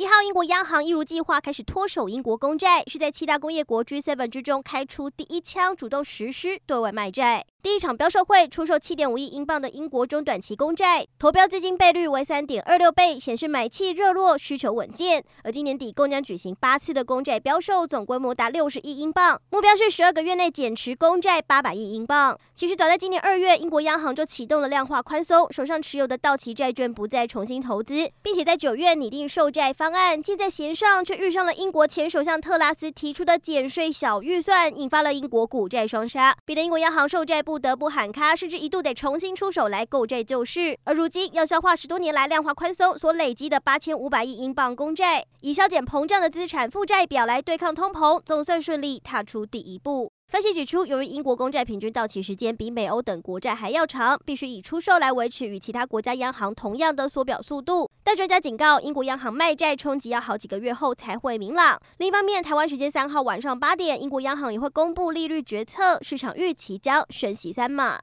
一号，英国央行一如计划开始脱手英国公债，是在七大工业国 G7 之中开出第一枪，主动实施对外卖债。第一场标售会出售七点五亿英镑的英国中短期公债，投标资金倍率为三点二六倍，显示买气热络，需求稳健。而今年底共将举行八次的公债标售，总规模达六十亿英镑，目标是十二个月内减持公债八百亿英镑。其实早在今年二月，英国央行就启动了量化宽松，手上持有的到期债券不再重新投资，并且在九月拟定售债方案。箭在弦上，却遇上了英国前首相特拉斯提出的减税小预算，引发了英国股债双杀，逼得英国央行售债不得不喊卡，甚至一度得重新出手来购债救市。而如今要消化十多年来量化宽松所累积的八千五百亿英镑公债，以削减膨胀的资产负债表来对抗通膨，总算顺利踏出第一步。分析指出，由于英国公债平均到期时间比美欧等国债还要长，必须以出售来维持与其他国家央行同样的缩表速度。但专家警告，英国央行卖债冲击要好几个月后才会明朗。另一方面，台湾时间三号晚上八点，英国央行也会公布利率决策，市场预期将升息三码。